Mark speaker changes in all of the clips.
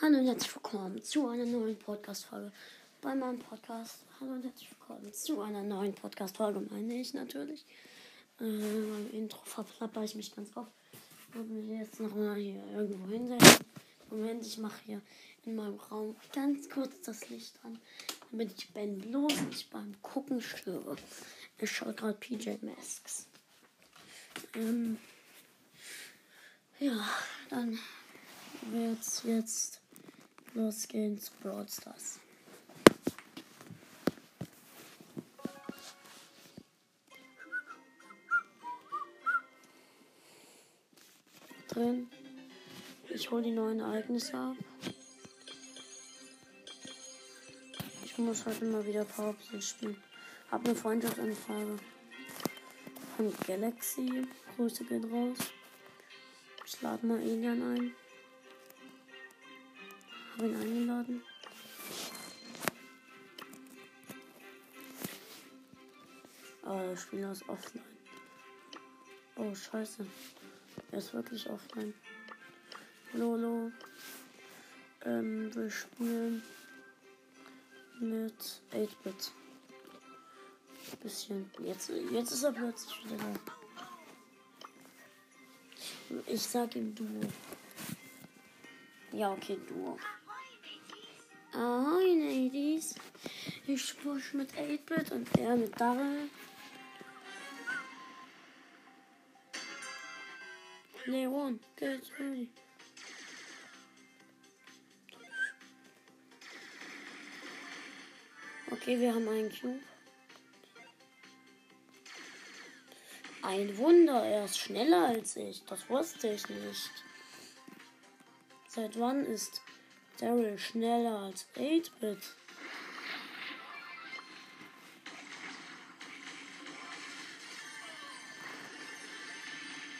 Speaker 1: Hallo und herzlich willkommen zu einer neuen Podcast-Folge bei meinem Podcast. Hallo und herzlich willkommen zu einer neuen Podcast-Folge, meine ich natürlich. Äh, beim Intro verplapper ich mich ganz oft. Ich würde mich jetzt nochmal hier irgendwo hinsetzen. Moment, ich mache hier in meinem Raum ganz kurz das Licht an, damit ich Ben bloß nicht beim Gucken störe. Er schaut gerade PJ Masks. Ähm, ja, dann wird's jetzt losgehen zu Brawl Stars. Drin. Ich hole die neuen Ereignisse ab. Ich muss heute mal wieder Powerplay spielen. Hab eine Freundschaftsanfrage von Galaxy. Grüße geht raus. Ich lade mal Elian ein. Habe ihn eingeladen. Aber der Spieler ist offline. Oh, scheiße. Er ist wirklich offline. Lolo. Ähm, wir spielen mit 8-Bit. Bisschen. Jetzt, jetzt ist er plötzlich wieder da. Ich sag ihm Duo. Ja, okay, Duo. Ahoi, Ladies. Ich push mit 8-Bit und er mit Darrell. Leon, get ready. Okay, wir haben einen Cube. Ein Wunder, er ist schneller als ich. Das wusste ich nicht. Seit wann ist Daryl schneller als 8-Bit?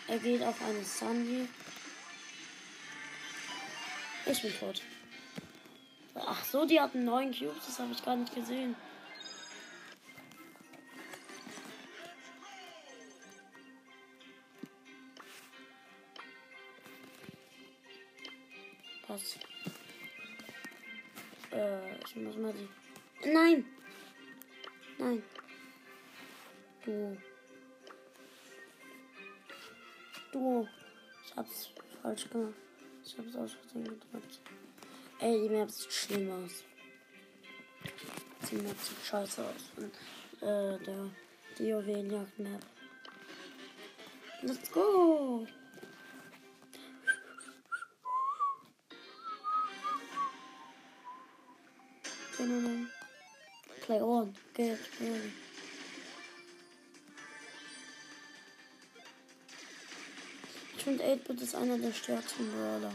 Speaker 1: Er geht auf eine Sandy. Ich bin tot. Ach so, die hatten neun Cubes, das habe ich gar nicht gesehen. Was? Ich muss mal die. Nein! Nein. Du. Du. Ich hab's falsch gemacht. Ich hab's aus Versehen gedrückt. Ey, die Map sieht schlimm aus. Die Map sieht scheiße aus. Und, äh, der DOW-Jagd-Map. Let's go! Play on. Get ready. Ich finde 8-Bit ist einer der stärksten Brawler.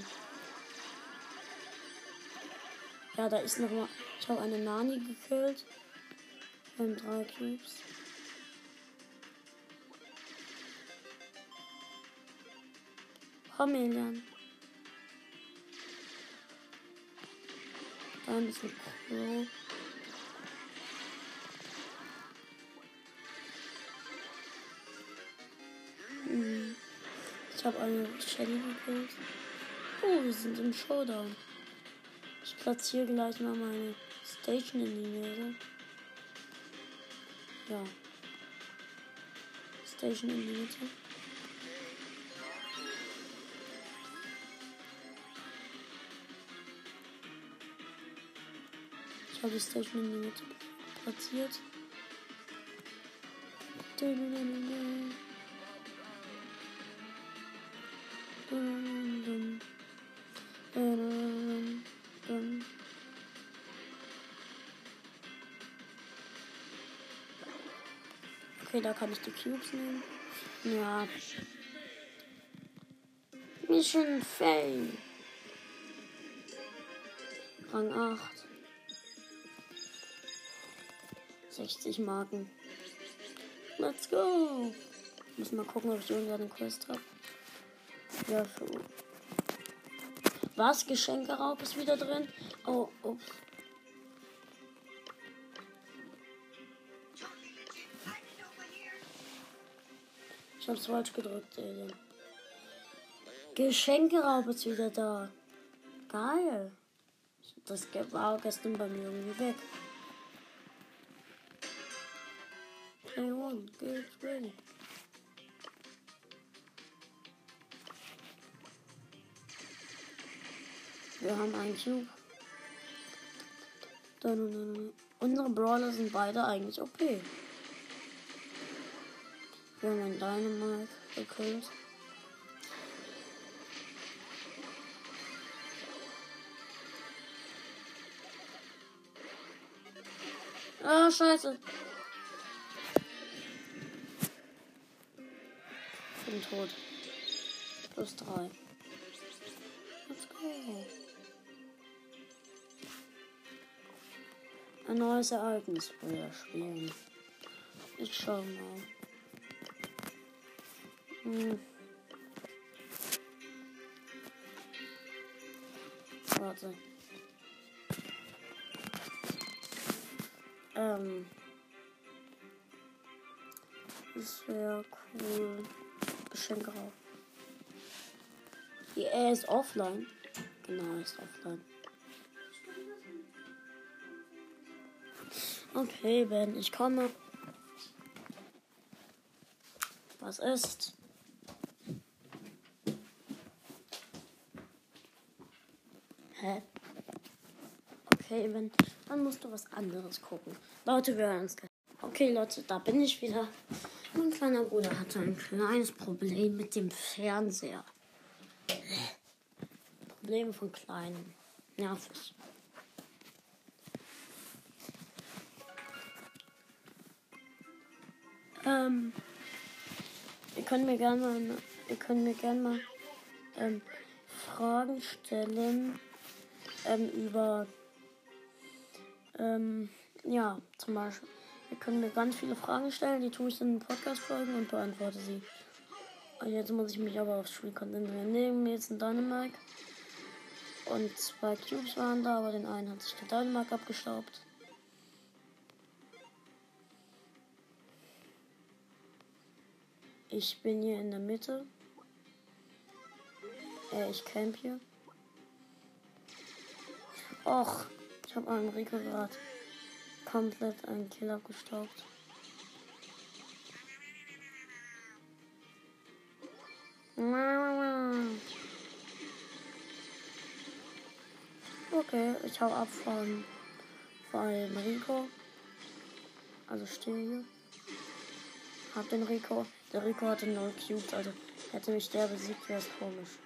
Speaker 1: Ja, da ist noch mal. Ich habe eine Nani gekillt. Wir haben drei Cubes. Komm, Elian. Da ein bisschen Crow. Hm. Ich habe eine Shelly gekillt. Oh, wir sind im Showdown. Ich platziere gleich mal meine Station in die Nähe. Ja. Station in die Mitte. Habe die Station in die Mitte platziert. Okay, da kann ich die Cubes nehmen. Ja. Mission Fail. Rang 8. 60 Marken. Let's go. Muss mal gucken, ob ich irgendeine Quest habe. Ja, für. Was? Geschenkeraub ist wieder drin? Oh, ups. Ich hab's falsch gedrückt, Alien. Geschenkeraub ist wieder da. Geil. Das war gestern bei mir irgendwie weg. Get ready. Wir haben einen Cube. Unsere Brawler sind beide eigentlich OP. Wir haben einen Dynamite gekillt. Ah, scheiße. Bin tot. Plus drei. Let's go. Ein neues Ereignis wieder spielen. Ich schau mal. Hm. Warte. Ähm. Das wäre cool. Geschenke auch. Er ist offline. Genau, er ist offline. Okay, Ben, ich komme. Was ist? Hä? Okay, Ben, dann musst du was anderes gucken. Leute, wir hören uns gleich. Okay, Leute, da bin ich wieder. Mein kleiner Bruder hatte ein kleines Problem mit dem Fernseher. Probleme von Kleinen. Nervig. Ähm, ihr könnt mir gerne mal, ihr könnt mir gerne mal ähm, Fragen stellen ähm, über, ähm, ja, zum Beispiel. Ihr könnt mir ganz viele Fragen stellen, die tue ich in den Podcast-Folgen und beantworte sie. Jetzt muss ich mich aber aufs Spiel konzentrieren. Neben mir jetzt ein Dynamite. Und zwei Cubes waren da, aber den einen hat sich der Dynamite abgestaubt. Ich bin hier in der Mitte. Äh, ich camp hier. Och, ich habe einen Rico gerade komplett einen Kill abgestaubt. Okay, ich hau ab von, von Rico. Also stehe hier. Hab den Rico. Der Rico hatte 0 Cubes, also hätte mich der besiegt, wäre es komisch.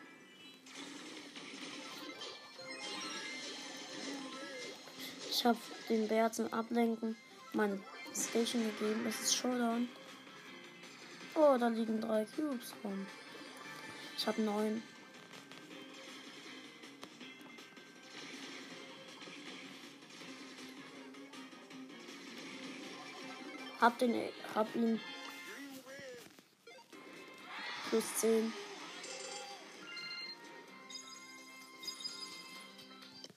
Speaker 1: Ich habe den Bär zum Ablenken meine Station gegeben. Es ist Showdown. Oh, da liegen drei Cubes rum. Ich habe neun. Hab den, hab ihn plus 10.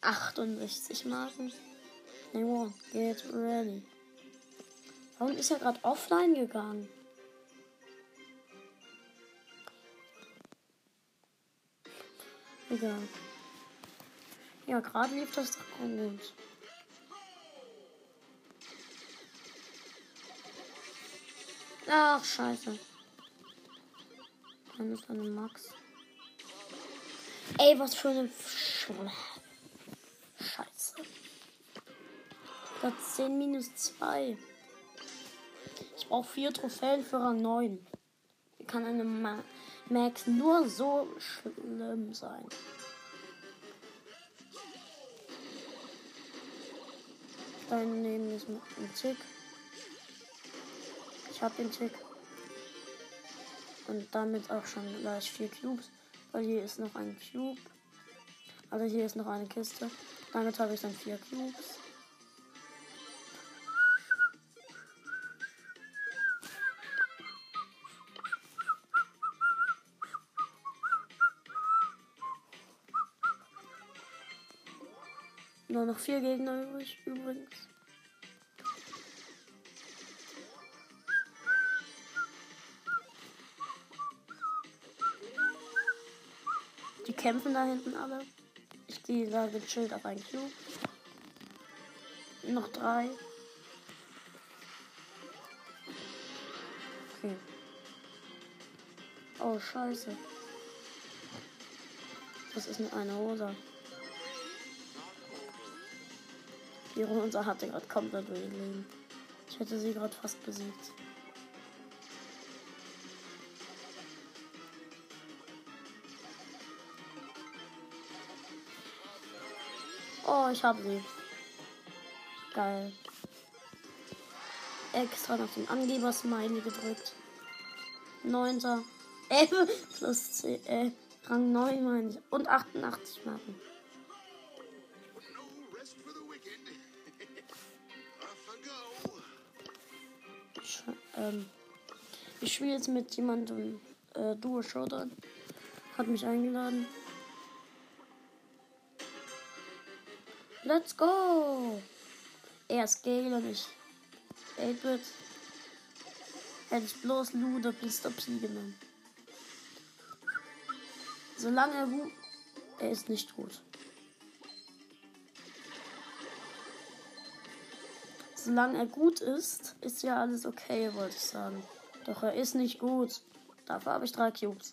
Speaker 1: 68 Marken. Neymar, get ready. Warum ist er gerade offline gegangen? Egal. Ja, gerade lief das doch gut. Ach, scheiße. Dann ist eine Max. Ey, was für eine Schule. Scheiße. Platz 10 minus 2. Ich brauche vier Trophäen für Rang 9. Wie kann eine Ma Max nur so schlimm sein? Daneben ist ein Tick. Ich habe den Tick. Und damit auch schon gleich vier Cubes. Weil hier ist noch ein Cube. Also hier ist noch eine Kiste. Damit habe ich dann vier Cubes. Noch vier Gegner übrig, übrigens. Die kämpfen da hinten alle. Ich die da gechillt auf ein Cube. Noch drei. Okay. Oh, scheiße. Das ist nur eine Rosa. Die Rosa hatte gerade komplett wenig Leben. Ich hätte sie gerade fast besiegt. Oh, ich habe sie. Geil. Extra nach dem Angeber-Smiley gedrückt. Neunter. Äh, plus 10, äh, Rang 9 meine ich. Und 88 Marken. Ähm, ich spiele jetzt mit jemandem äh, Duo Showdown. Hat mich eingeladen. Let's go! Er ist Gale und ich 8-Bit. Hätte ich bloß Lu oder Mr. P genommen. Solange er. Er ist nicht gut. Solange er gut ist, ist ja alles okay, wollte ich sagen. Doch er ist nicht gut. Dafür habe ich drei Cubes.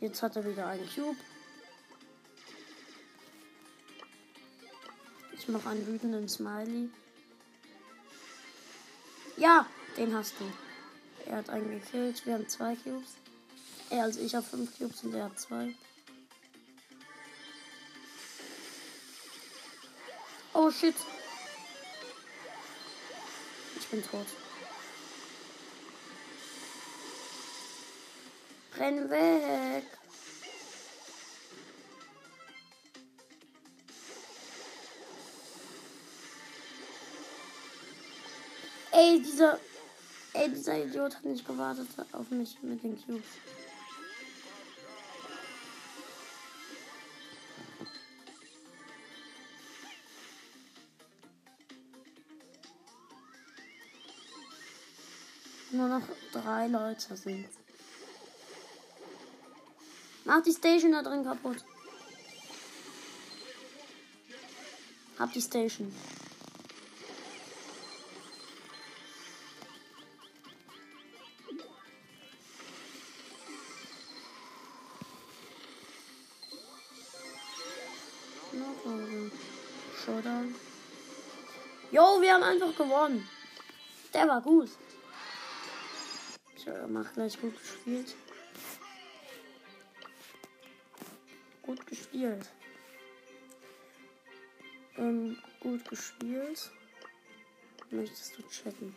Speaker 1: Jetzt hat er wieder einen Cube. Ich mache einen wütenden Smiley. Ja, den hast du. Er hat einen gekillt. Wir haben zwei Cubes. Er, also ich habe fünf Cubes und er hat zwei. Oh shit. Ich bin tot. Renn weg. Ey, dieser. Ey, dieser Idiot hat nicht gewartet auf mich mit den Cubes. Nur noch drei Leute sind. Mach die Station da drin kaputt. Hab die Station. Showdown. Jo, wir haben einfach gewonnen. Der war gut. Ich mach gleich gut gespielt. Gut gespielt. Ähm, gut gespielt. Möchtest du chatten?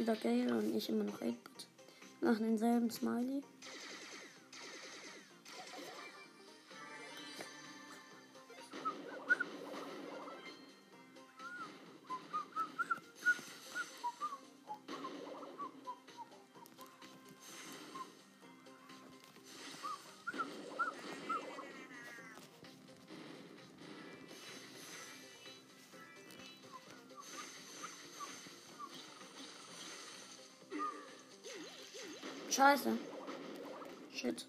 Speaker 1: Wieder Gale und ich immer noch 8-Bit. Machen denselben Smiley. Scheiße. Shit.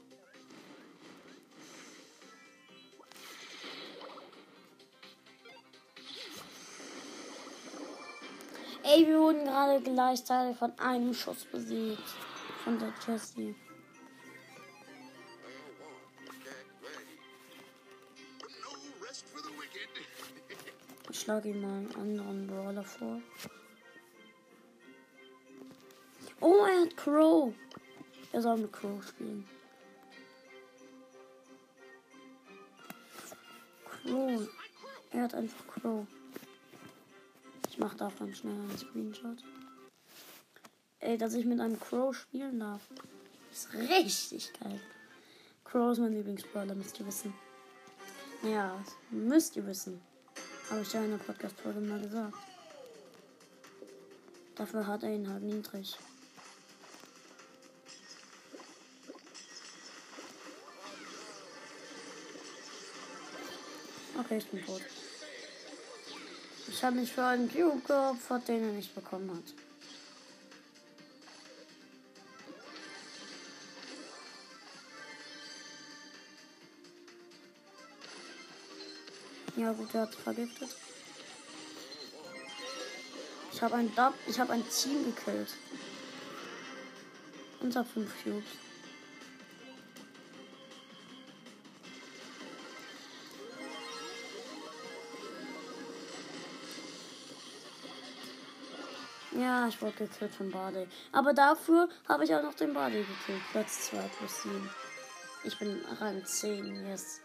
Speaker 1: Ey, wir wurden gerade gleichzeitig von einem Schuss besiegt. Von der Jessie. Ich schlage ihm mal einen anderen Brawler vor. Oh, er hat Crow. Er soll mit Crow spielen. Crow. Er hat einfach Crow. Ich mache davon schnell einen Screenshot. Ey, dass ich mit einem Crow spielen darf. Ist richtig geil. Crow ist mein Lieblingsbrawler, müsst ihr wissen. Ja, müsst ihr wissen. Habe ich ja in der Podcast-Folge mal gesagt. Dafür hat er ihn halt niedrig. Bin tot. Ich habe mich für einen Cube geopfert, den er nicht bekommen hat. Ja gut, er hat vergiftet. Ich habe ein Dub, ich habe ein Team gekillt. Unter fünf Cubes. Ja, ich wurde gekillt von Bade. Aber dafür habe ich auch noch den Bade gekillt. Platz 2 plus 7. Ich bin Rang 10, yes.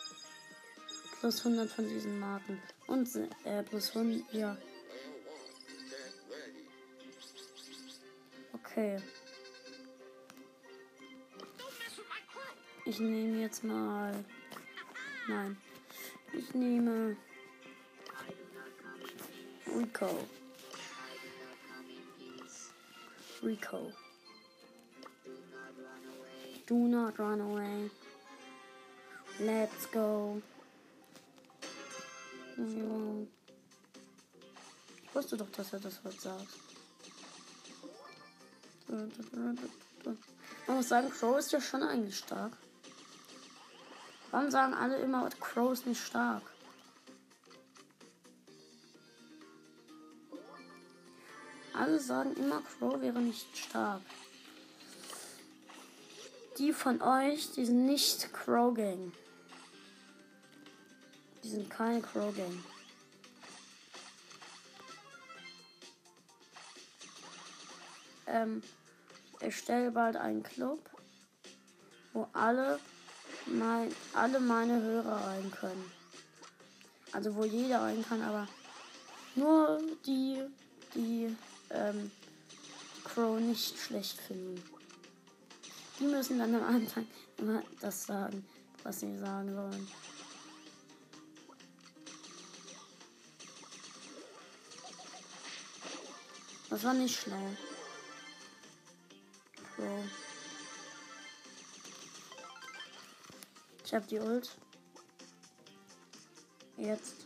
Speaker 1: Plus 100 von diesen Marken. Und äh, plus 100, ja. Okay. Ich nehme jetzt mal. Nein. Ich nehme. Rico. Rico. Do not run away. Let's go. Ich wusste doch, dass er das heute sagt. Man muss sagen, Crow ist ja schon eigentlich stark. Warum sagen alle immer, Crow ist nicht stark? Alle sagen immer, Crow wäre nicht stark. Die von euch, die sind nicht Crow Gang. Die sind keine Crow Gang. Ähm, ich stelle bald einen Club, wo alle, mein, alle meine Hörer rein können. Also wo jeder rein kann, aber nur die, die ähm, Crow nicht schlecht finden. Die müssen dann am Anfang immer das sagen, was sie sagen sollen. Das war nicht schlau. Crow. Ich hab die Ult. Jetzt.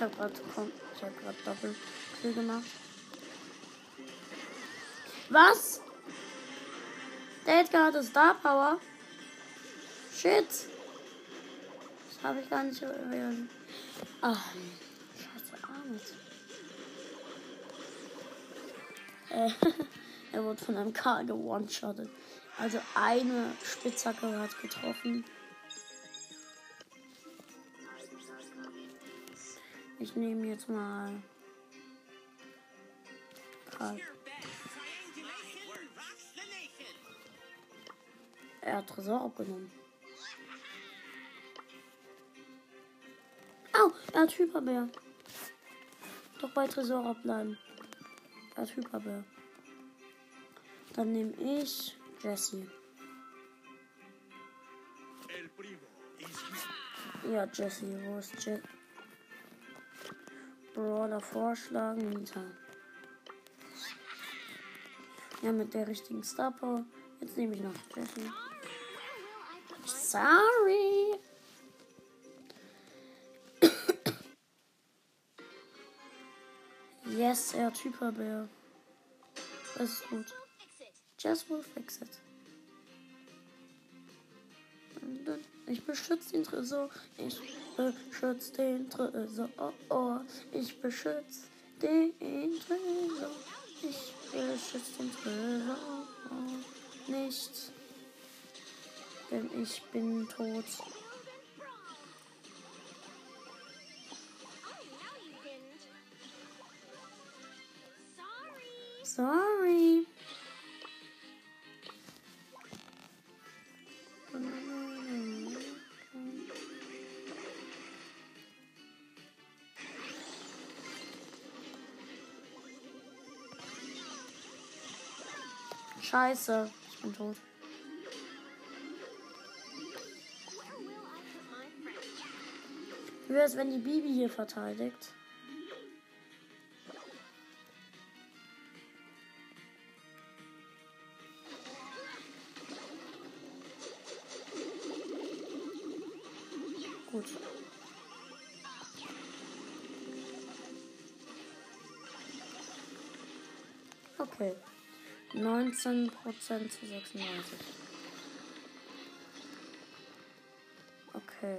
Speaker 1: Ich habe gerade ich habe gerade Doppelkill gemacht. Was? Der Edgar hatte Star Power. Shit. Das habe ich gar nicht erwähnt. Ach, scheiße Armut. Äh, er wurde von einem K gewone-shottet. Also eine Spitzhacke hat getroffen. Ich nehme jetzt mal. Er hat Tresor abgenommen. Au, er hat Hyperbär. Doch bei Tresor abbleiben. Er hat Hyperbär. Dann nehme ich Jesse. Ja, Jesse, wo ist Jesse? Brawler vorschlagen. Ja, mit der richtigen Star Power. Jetzt nehme ich noch Jesse. Sorry. yes, er hat Hyperbär. Das ist gut. Just will fix it. Ich beschütze den Tresor. Ich beschütze den Tresor. Ich beschütze den Tresor. Ich beschütze den Tresor. Nicht. Denn ich bin tot. Sorry. Scheiße. Ich bin tot. Wie wäre es, wenn die Bibi hier verteidigt? 19% zu 96. Okay.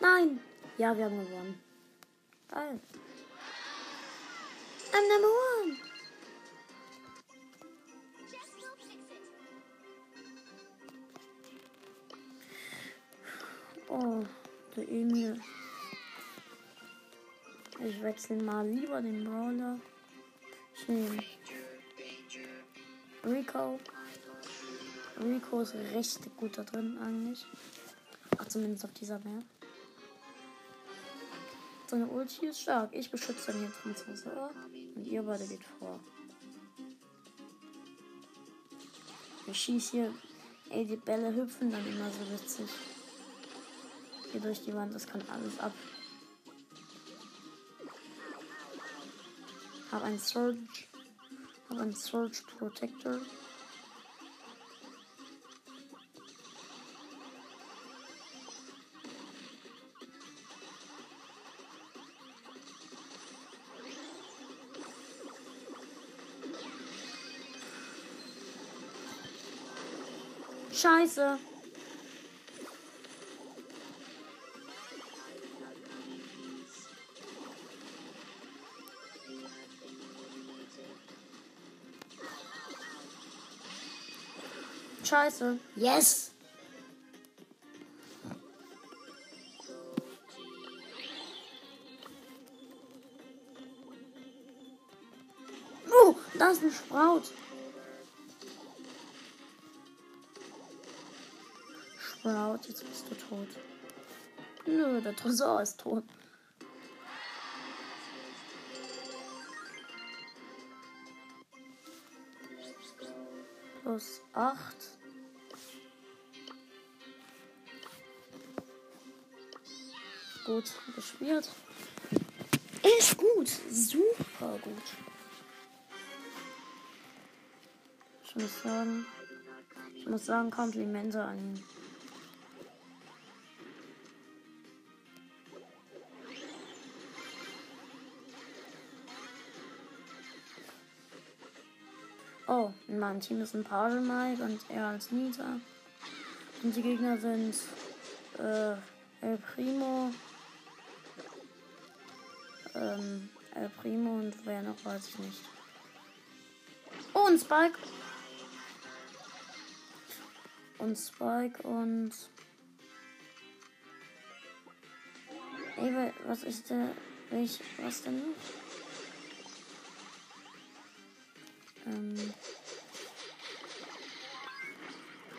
Speaker 1: Nein! Ja, wir haben gewonnen. Geil. I'm number one. Ich wechsle mal lieber den Brawler. Ich nehme Rico. Rico ist recht gut da drin eigentlich. Ach, zumindest auf dieser Map. Seine Ulti ist stark. Ich beschütze ihn jetzt mit Wasser. Und ihr beide geht vor. Ich schieße hier. Ey, die Bälle hüpfen dann immer so witzig. Hier durch die Wand, das kann alles ab. Hab einen Surge. Hab einen Surge Protector. Scheiße. Scheiße. Yes. Oh, da ist ein Sprout. Sprout, jetzt bist du tot. Nö, der Tresor ist tot. Plus 8. gespielt. Ist gut. Super gut. Ich muss sagen, ich muss sagen, Komplimente an ihn. Oh, in meinem Team ist ein Page Mike und er als Nita. Und die Gegner sind äh, El Primo, ähm, El Primo und wer noch weiß ich nicht. Oh, und Spike. Und Spike und. Ey, was ist der. Welch, was denn noch? Ähm.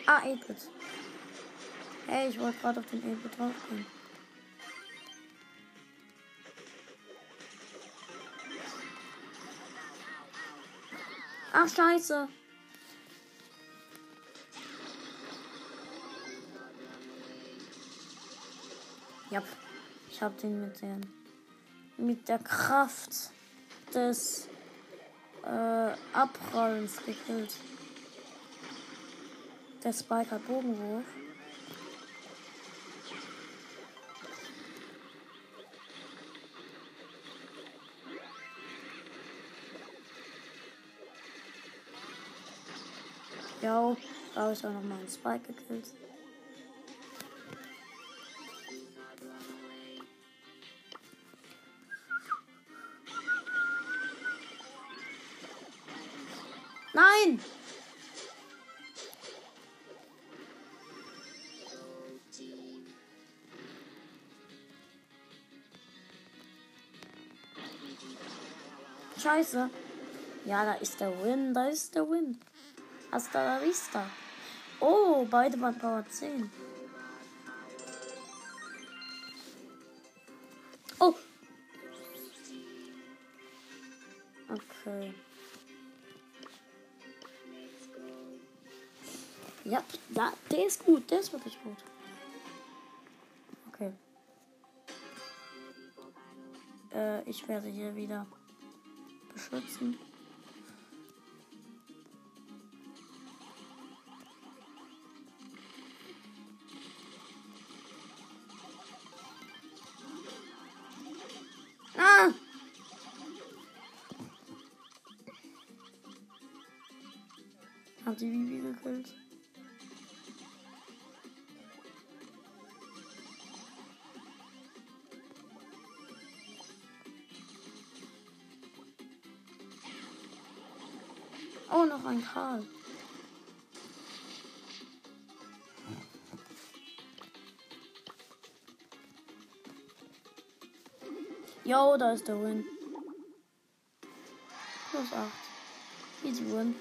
Speaker 1: Ah, 8-Bit. Hey, ich wollte gerade auf den 8-Bit draufgehen. Ach, scheiße. Ja, ich hab den mit der, mit der Kraft des äh, Abrollens gekillt. Der Spike hat Bogenwurf. Ja, da ich auch noch mal einen Spike gekillt. Nein! Scheiße. Ja, da ist der Win, da ist der Win. Hasta la vista. Oh, beide waren Power 10. Oh! Okay. Ja, da, der ist gut, der ist wirklich gut. Okay. Äh, ich werde hier wieder beschützen. Noch ein Karl. Jo, da ist der Win. Plus 8. Easy Win.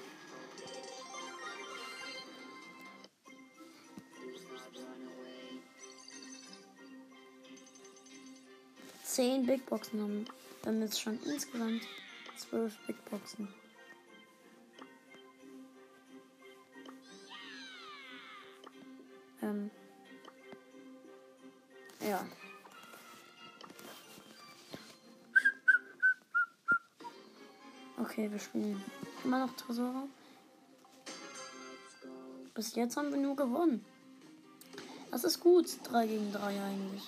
Speaker 1: Zehn Big Boxen haben haben jetzt schon insgesamt zwölf Big Boxen. Ähm. Ja. Okay, wir spielen immer noch Tresor. Bis jetzt haben wir nur gewonnen. Das ist gut, 3 gegen 3 eigentlich.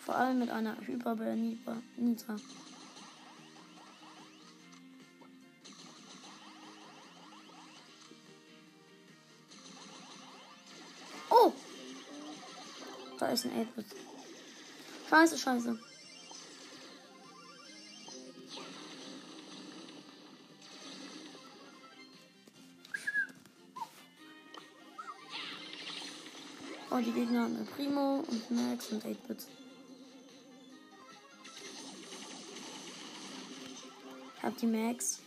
Speaker 1: Vor allem mit einer Hyperbär ist ein 8-Bit. Scheiße, scheiße. Oh, die Gegner haben eine Primo und Max und 8-Bit. Hab die Max.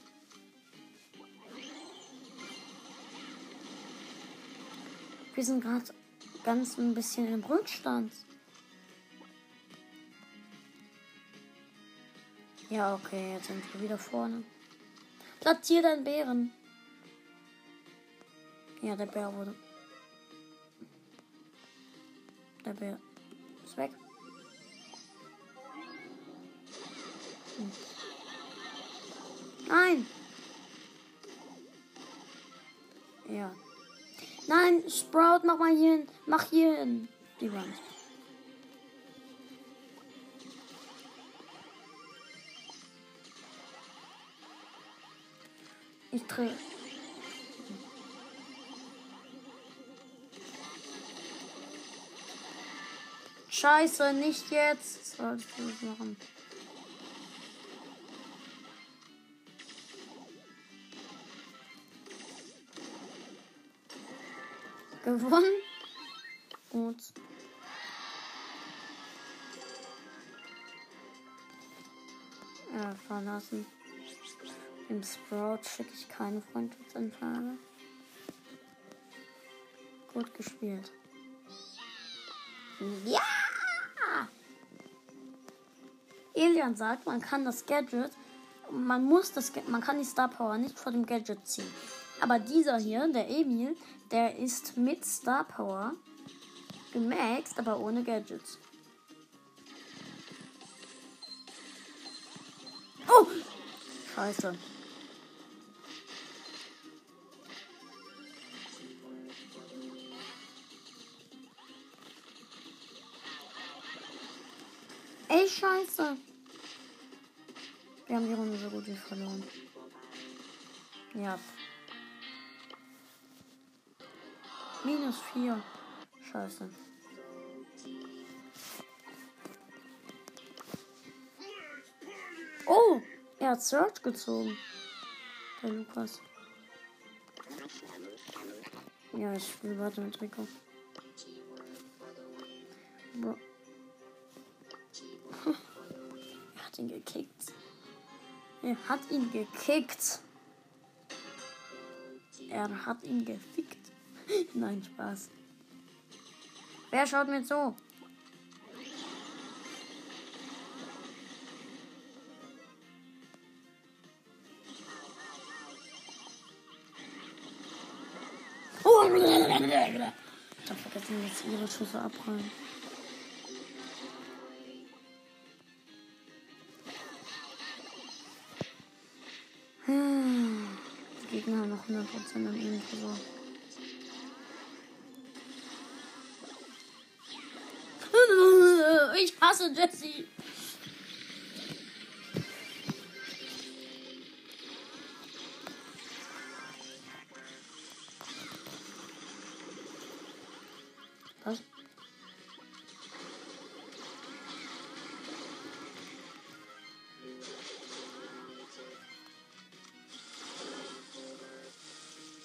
Speaker 1: Wir sind gerade ganz ein bisschen im Rückstand. Ja, okay, jetzt sind wir wieder vorne. Platzier deinen Bären. Ja, der Bär wurde. Der Bär ist weg. Hm. Nein! Sprout, mach mal hier hin. Mach hier hin. Die nicht. Ich drehe. Scheiße, nicht jetzt. Sollst du das machen? Gewonnen. Gut. Ja, verlassen. Im Sprout schicke ich keine Freundschaftsanfrage. Gut gespielt. Ja! Elian sagt, man kann das Gadget, man muss das, man kann die Star Power nicht vor dem Gadget ziehen. Aber dieser hier, der Emil, der ist mit Star Power gemaxt, aber ohne Gadgets. Oh! Scheiße. Ey, scheiße. Wir haben die Runde so gut wie verloren. Ja. Minus 4. Scheiße. Oh, er hat Search gezogen. Der Lukas. Ja, ich spiele weiter mit Rico. Bro. er hat ihn gekickt. Er hat ihn gekickt. Er hat ihn gefickt. Nein, Spaß. Wer schaut mir zu? Oh, ich hab vergessen, jetzt ihre Schüsse abholen. Hm. Die Gegner haben noch 100% an ihnen versorgt. Hasse Jesse.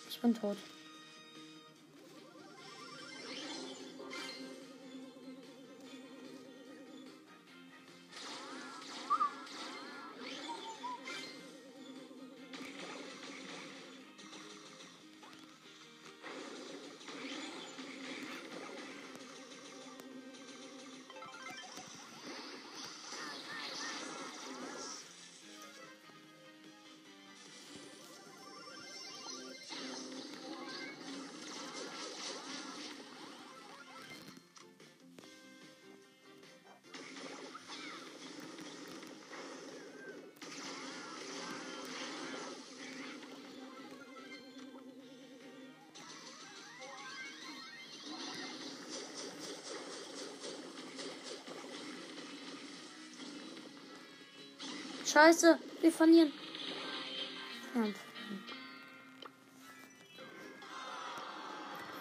Speaker 1: Ich bin tot. Scheiße, wir verlieren.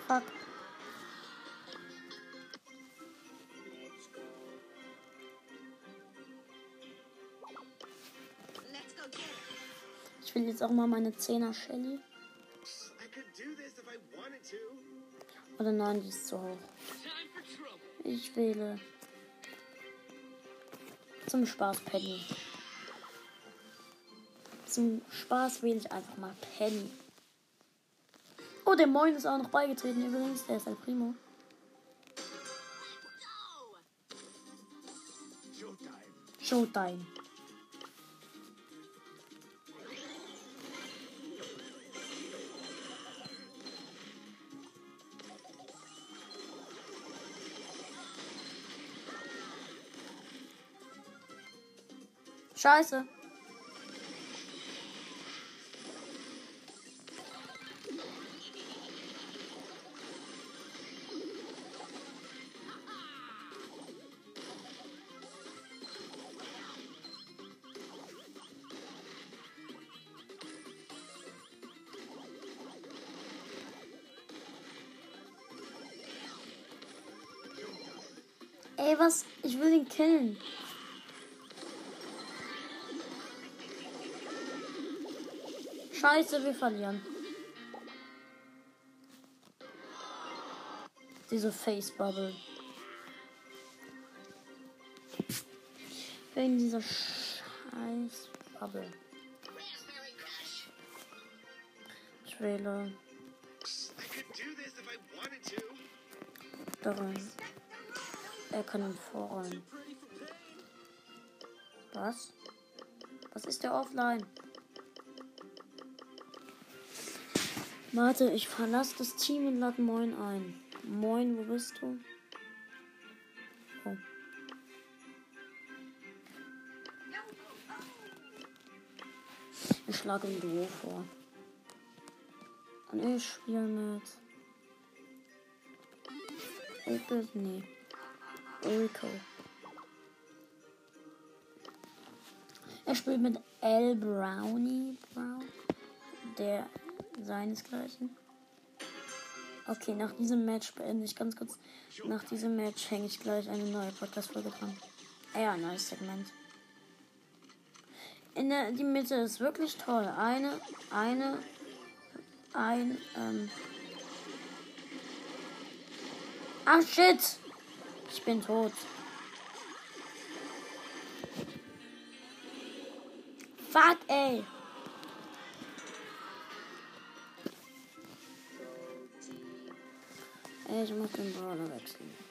Speaker 1: Fuck. Ich will jetzt auch mal meine 10er Shelly. Oder nein, die ist zu hoch. Ich wähle. Zum Spaß Penny. Zum Spaß wähle ich einfach mal Penny. Oh, der Moin ist auch noch beigetreten übrigens. Der ist El Primo.
Speaker 2: Showtime.
Speaker 1: Scheiße. Ich will ihn killen. Scheiße, wir verlieren. Diese Face Bubble. Wegen dieser Scheiß Bubble.
Speaker 3: Raspberry Crush.
Speaker 1: Ich Er kann ihn vorrollen. Was? Was ist der offline? Warte, ich verlasse das Team und lade Moin ein. Moin, wo bist du? Oh. Ich schlage ein Duo vor. Und ich spiele mit. Opel? Nee. Rico. Er spielt mit L. Brownie Brown. Der seinesgleichen. Okay, nach diesem Match beende ich ganz kurz. Nach diesem Match hänge ich gleich eine neue Podcast-Folge dran. Ja, neues Segment. In der die Mitte ist wirklich toll. Eine, eine, ein, ähm. Ah shit! Ich bin tot. Fuck, ey. Ich muss den Brawler wechseln.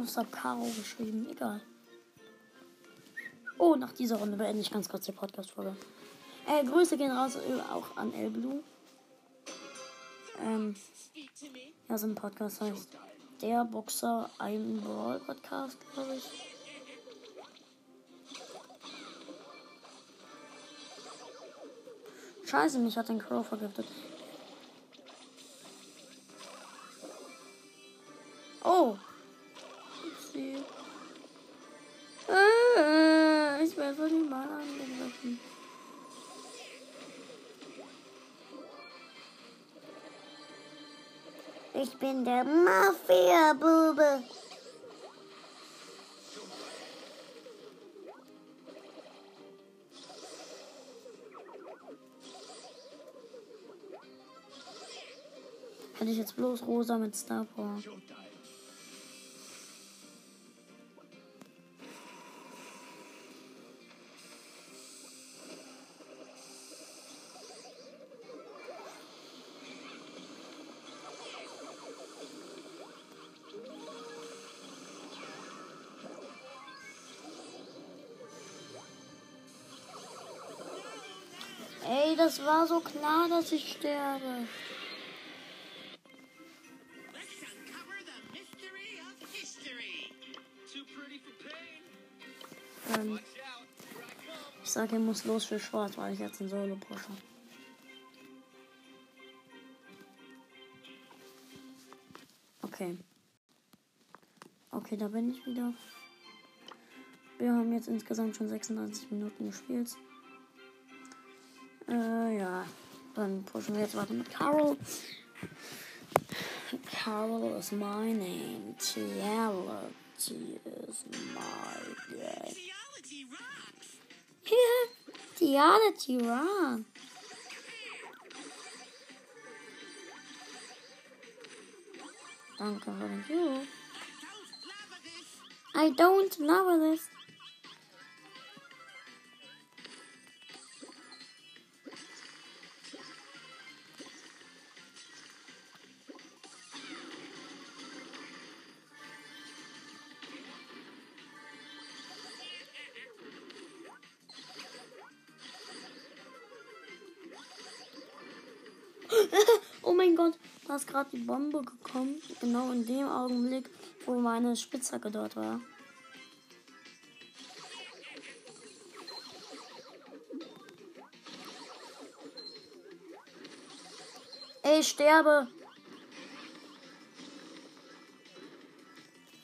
Speaker 1: Außer Caro geschrieben. Egal. Oh, nach dieser Runde beende ich ganz kurz die Podcast-Folge. Äh, Grüße gehen raus äh, auch an Elblue. Ähm, ja, so ein Podcast heißt Der Boxer ein Brawl Podcast, glaube ich. Scheiße, mich hat den Crow vergiftet. Der Mafia-Bube. Hätte ich jetzt bloß rosa mit Star Power. War so klar, dass ich sterbe. Ähm, ich sage, er muss los für Schwarz, weil ich jetzt ein Solo pushe. Okay. Okay, da bin ich wieder. Wir haben jetzt insgesamt schon 36 Minuten gespielt. Äh, ja. Dann pushen wir jetzt weiter mit Carol. Carol is my name. Reality is my game.
Speaker 3: Theology
Speaker 1: Theology Danke für den
Speaker 3: I don't love this.
Speaker 1: Gerade die Bombe gekommen. Genau in dem Augenblick, wo meine Spitzhacke dort war. Ey, ich sterbe.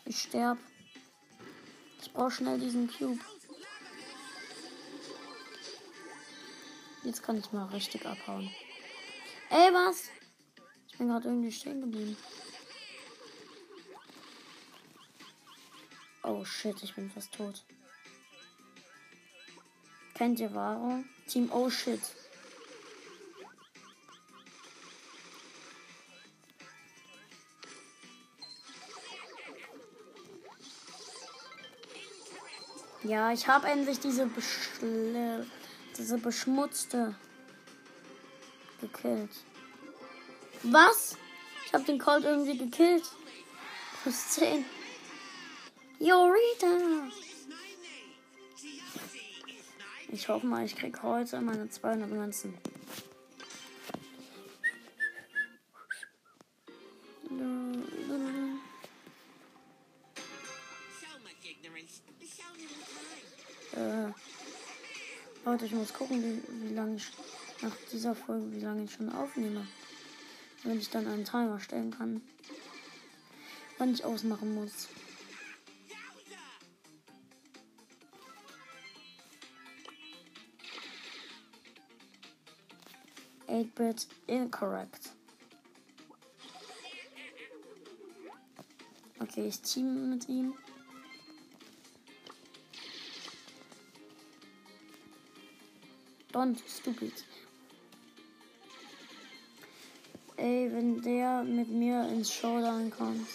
Speaker 1: Ich sterb. Ich brauche schnell diesen Cube. Jetzt kann ich mal richtig abhauen. Ey, was? Ich bin gerade irgendwie stehen geblieben. Oh shit, ich bin fast tot. Kennt ihr Varo? Team Oh shit. Ja, ich habe endlich diese beschle diese beschmutzte gekillt. Was? Ich habe den Colt irgendwie gekillt. Plus 10. Yorita.
Speaker 3: Is my name. Theology is my
Speaker 1: Ich hoffe mal, ich krieg heute meine 200 Münzen. Äh, Leute, ich muss gucken, wie, wie lange ich nach dieser Folge, wie lange ich schon aufnehme. Wenn ich dann einen Timer stellen kann. Wann ich ausmachen muss.
Speaker 3: Yowza!
Speaker 1: 8-Bit incorrect. Okay, ich team mit ihm. Don't stupid. Ey, wenn der mit mir ins Showdown kommt,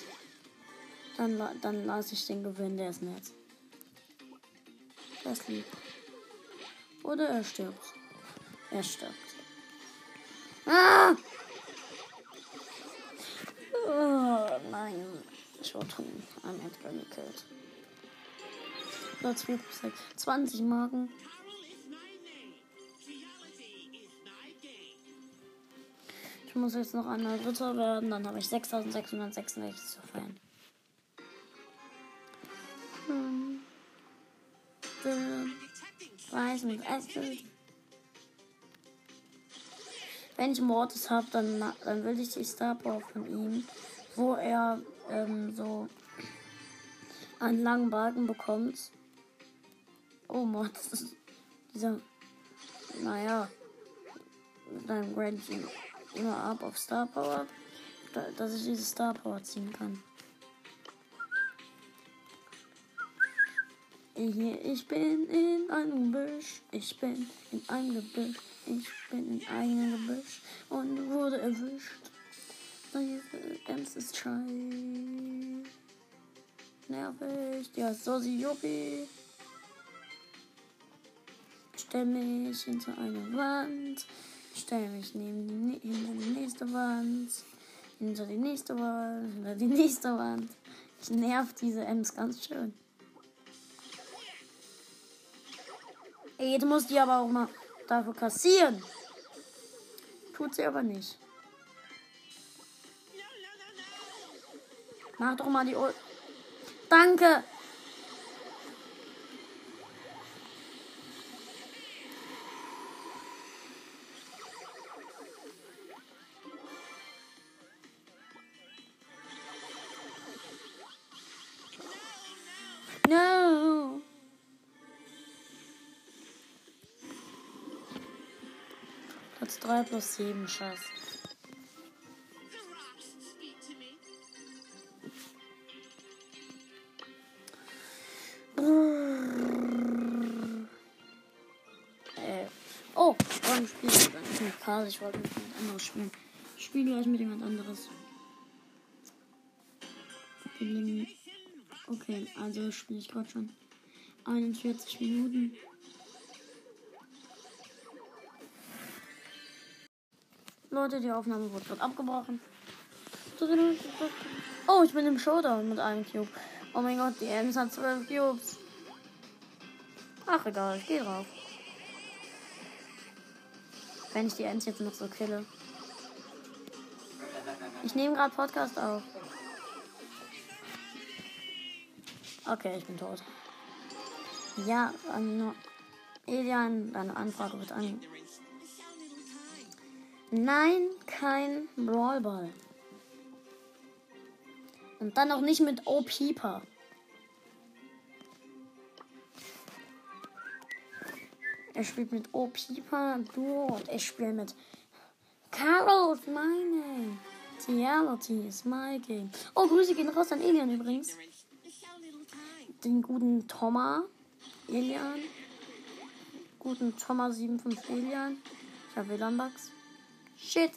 Speaker 1: dann, dann lasse ich den gewinnen, der ist nett. Das lieb. Oder er stirbt. Er stirbt. Ah! Oh, nein. Ich wurde von einem Edgar gekillt. Platz 4 plus 6. 20 Marken. Ich muss jetzt noch einmal Dritter werden. Dann habe ich 6666 zu feiern. Hm. Weiß mit Acid. Wenn ich Mortis habe, dann, dann will ich die Star Power von ihm, wo er ähm, so einen langen Balken bekommt. Oh, ist dieser, naja, mit einem Ranking immer ab auf Star Power, da, dass ich diese Star Power ziehen kann. Hier, ich bin in einem Gebüsch, ich bin in einem Gebüsch, ich bin in einem Gebüsch und wurde erwischt. Ems ist scheiße. Nervig, ja, so sie Juppie. Stell mich hinter eine Wand, stell mich neben die, hinter die nächste Wand, hinter die nächste Wand, hinter die nächste Wand. Ich nerv diese Ems ganz schön. Ey, jetzt muss die aber auch mal dafür kassieren. Tut sie aber nicht. Mach doch mal die Ul Danke. Platz 3 plus 7, Schatz.
Speaker 3: The rocks speak to me.
Speaker 1: Äh. Oh, ich nicht mit? Ich wollte mit jemand anderes spielen. Ich spiele gleich mit jemand anderes. Okay, also spiele ich gerade schon 41 Minuten. Leute, die Aufnahme wurde gerade abgebrochen. Oh, ich bin im Showdown mit einem Cube. Oh mein Gott, die Ems hat 12 Cubes. Ach egal, ich gehe drauf. Wenn ich die Ents jetzt noch so kille. Ich nehme gerade Podcast auf. Okay, ich bin tot. Ja, an Elian, deine Anfrage wird an. Nein, kein Brawlball. Und dann auch nicht mit O-Pieper. Er spielt mit O-Pieper, Duo und ich spiele mit Carol is my name. Reality is my game. Oh, Grüße gehen raus an Elian übrigens. Den guten Thomas. Elian. Guten Thomas 75 Elian. Ich habe WLAN-Bugs. Shit.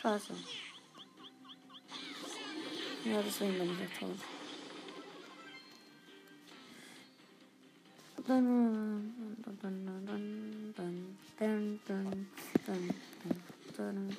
Speaker 1: Scheiße. Ja, deswegen bin ich jetzt tot. Dun, dun, dun,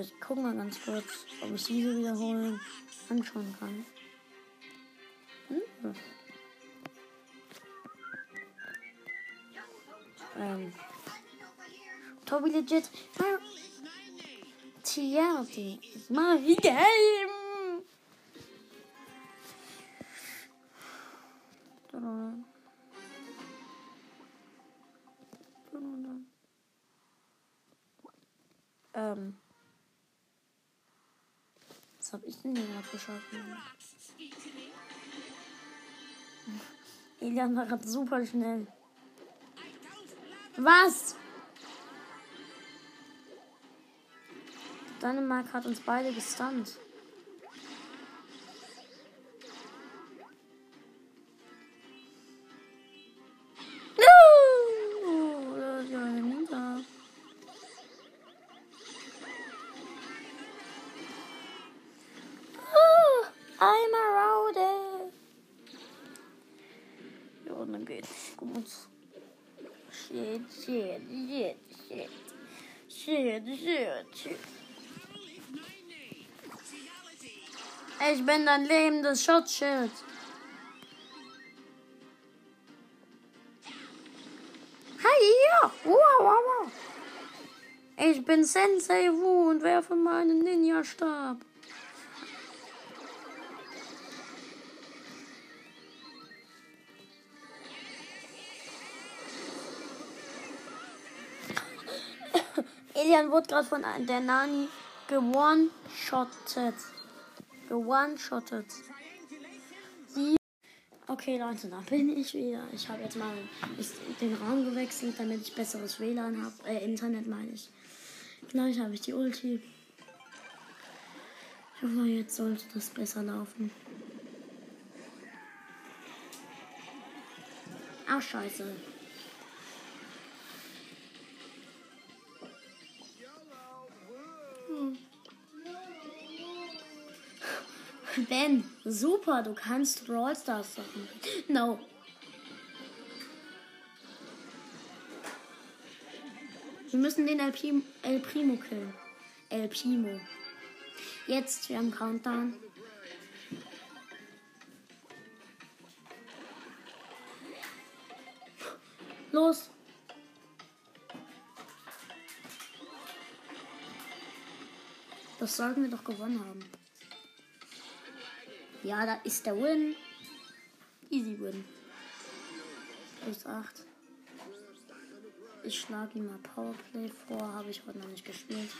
Speaker 1: Ich guck mal ganz kurz, ob ich diese wiederholen anschauen kann. Hm? Ähm. Toby legit. TLT is my geschafft? Elian war gerade super schnell. Was? Dänemark hat uns beide gestunt. Ich bin dein lebendes Schutzschild. Hi, ja. Wow, wow, wow. Ich bin Sensei Wu und werfe meinen Ninja-Stab. Elian wurde gerade von der Nani gewone-shottet. Gewone-shottet. Sie- Okay, Leute, da bin ich wieder. Ich habe jetzt mal den Raum gewechselt, damit ich besseres WLAN habe. Äh, Internet meine ich. Gleich habe ich die Ulti. Ich hoffe, jetzt sollte das besser laufen. Ach, scheiße. Ben, super, du kannst Brawl Stars Sachen. No. Wir müssen den El, Prim El Primo killen. El Primo. Jetzt, wir haben Countdown. Los. Das sollten wir doch gewonnen haben. Ja, da ist der Win. Easy Win. Plus 8. Ich schlage ihm mal Powerplay vor. Habe ich heute noch nicht gespielt.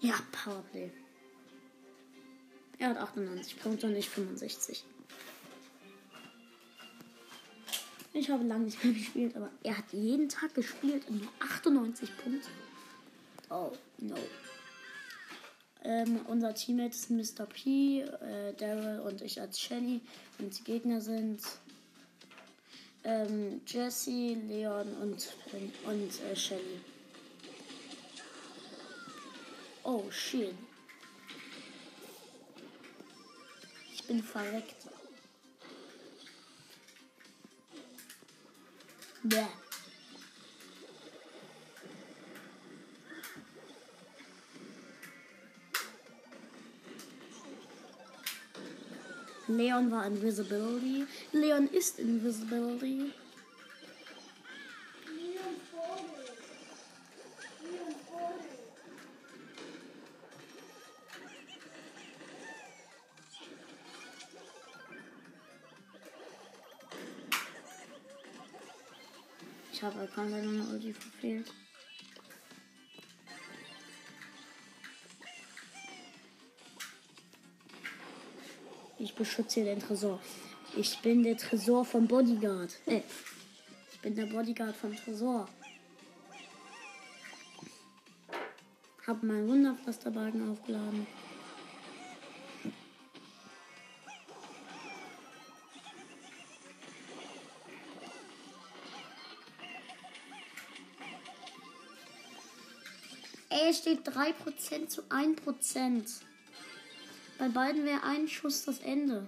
Speaker 1: Ja, Powerplay. Er hat 98 Punkte und ich 65. Ich habe lange nicht mehr gespielt, aber er hat jeden Tag gespielt und nur 98 Punkte. Oh, no. Ähm, unser Teammate ist Mr. P, äh, Daryl und ich als Shelly. Und die Gegner sind ähm, Jesse, Leon und, und äh, Shelly. Oh, shit. Ich bin verreckt. Bäh. Leon war Invisibility. Leon ist Invisibility. Erkannt, wenn meine Ulti verfehlt. Ich beschütze den Tresor. Ich bin der Tresor vom Bodyguard. Äh, ich bin der Bodyguard vom Tresor. Hab meinen Wunderpflasterbalken aufgeladen. Es steht 3% zu 1%. Bei beiden wäre ein Schuss das Ende.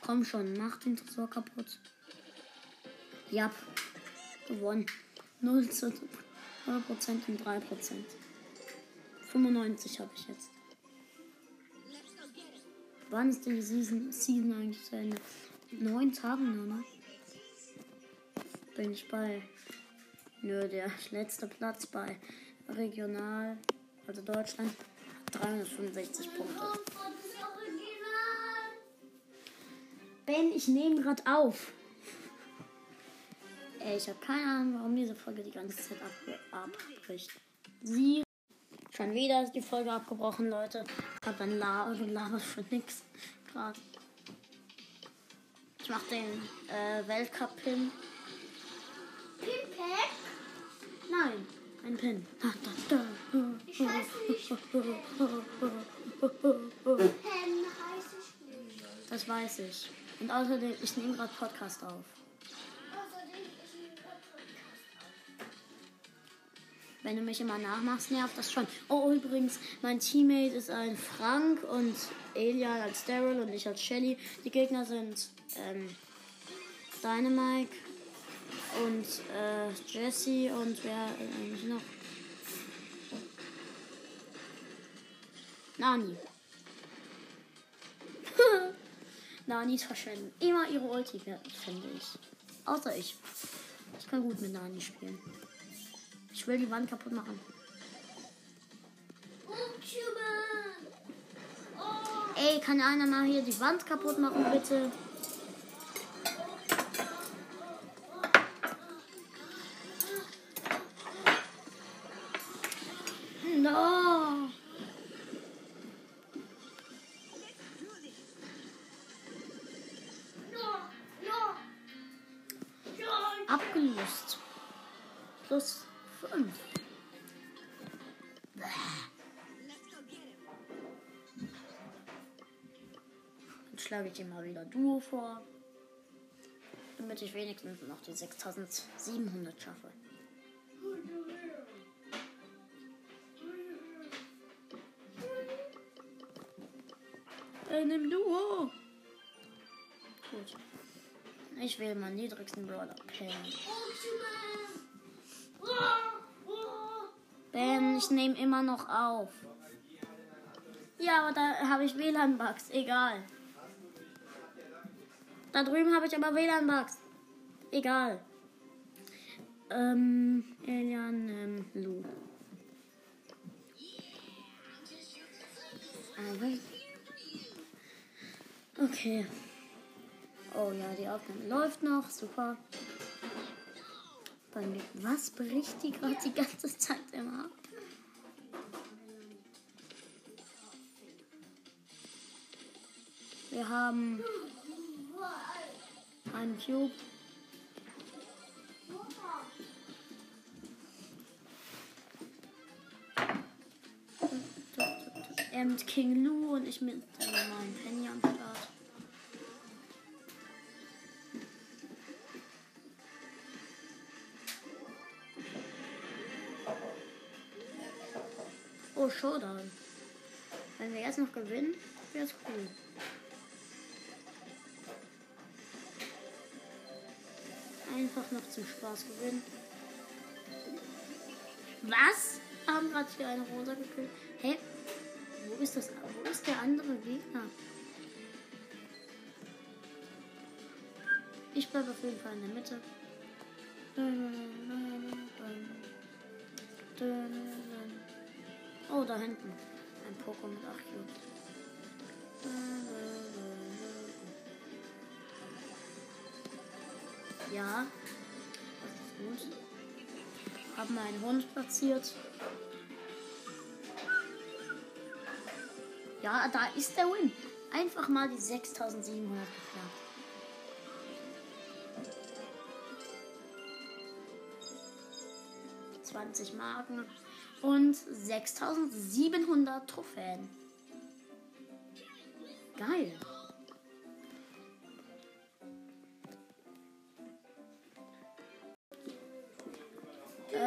Speaker 1: Komm schon, mach den Tresor kaputt. Ja, gewonnen. 0 zu 0% und 3%. 95 habe ich jetzt. Wann ist die Season, Season eigentlich zu Ende? Neun Tagen nur noch. Bin ich bei. Nö, der letzte Platz bei Regional, also Deutschland, hat 365 Punkte. Ben, ich nehme gerade auf. Ey, ich habe keine Ahnung, warum diese Folge die ganze Zeit ab abbricht. Sie. Schon wieder ist die Folge abgebrochen, Leute. Hab dann la gelabert für nix. Gerade. Ich mach den äh, Weltcup-Pin.
Speaker 4: Pimpek?
Speaker 1: Nein, ein.
Speaker 4: Ich weiß nicht. Pen heißt ich nicht.
Speaker 1: Das weiß ich. Und außerdem, ich nehme gerade Podcast auf.
Speaker 4: Außerdem Podcast.
Speaker 1: Wenn du mich immer nachmachst, nervt das schon. Oh, übrigens, mein Teammate ist ein Frank und Elian als Daryl und ich als Shelly. Die Gegner sind ähm, Dynamite und äh, Jesse und wer eigentlich noch? Nani. Nanis verschwenden immer ihre Ulti, finde ich. Außer ich. Ich kann gut mit Nani spielen. Ich will die Wand kaputt machen.
Speaker 4: Oh,
Speaker 1: Ey, kann einer mal hier die Wand kaputt machen, bitte? Schlage ich dir mal wieder Duo vor. Damit ich wenigstens noch die 6700 schaffe. Äh, nimm Duo. Gut. Ich wähle meinen niedrigsten Brawler. Pen. Ben, ich nehme immer noch auf. Ja, aber da habe ich WLAN-Bugs. Egal. Da drüben habe ich aber WLAN-Bugs. Egal. Ähm, Elian, ähm, Lu. Okay. Oh ja, die Aufnahme läuft noch. Super. Bei mir. Was bricht die gerade die ganze Zeit immer ab? Wir haben einen Cube. Er mit King Lou und ich mit der normalen Penny am Start. Oh, Showdown. Wenn wir jetzt noch gewinnen, wäre es cool. Zum Spaß gewinnen. Was? Haben gerade hier eine Rosa gekillt. Hä? Wo ist das? Wo ist der andere Gegner? Ich bleibe auf jeden Fall in der Mitte. Oh, da hinten. Ein Pokémon mit 8 Cubes. Ja, gut. Haben einen Hund platziert. Ja, da ist der Win. Einfach mal die 6700 geklappt. ...20 Marken und 6700 Trophäen. Geil.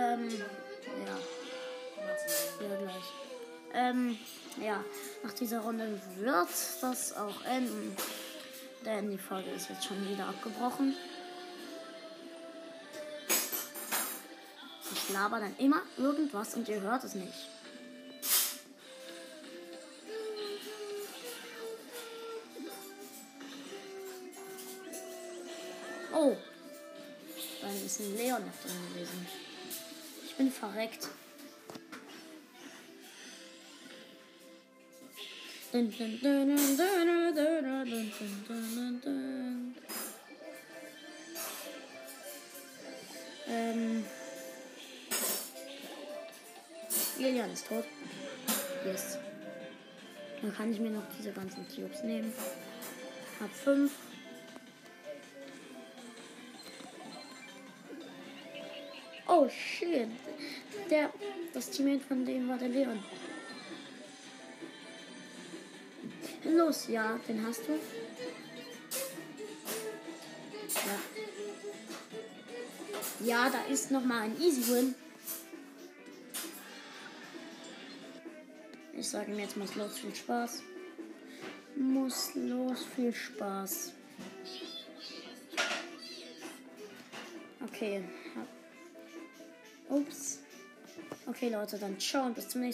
Speaker 1: Ähm, ja. Ja, gleich. Ähm, ja, nach dieser Runde wird das auch enden. Denn die Folge ist jetzt schon wieder abgebrochen. Ich laber dann immer irgendwas und ihr hört es nicht. Oh, da ist ein Leon noch drin gewesen. Ich bin verreckt. Dun, dun, dun, ähm. Lilian ist tot. Yes. Dann kann ich mir noch diese ganzen Cubes nehmen. Hab fünf. Oh shit. Der, das Teammate von dem war der Leon. Los, ja, den hast du. Ja. Ja, da ist noch mal ein Easy Win. Ich sage ihm jetzt muss los, viel Spaß. Muss los, viel Spaß. Okay. Ups. Okay, Leute, dann ciao und bis zum nächsten Mal.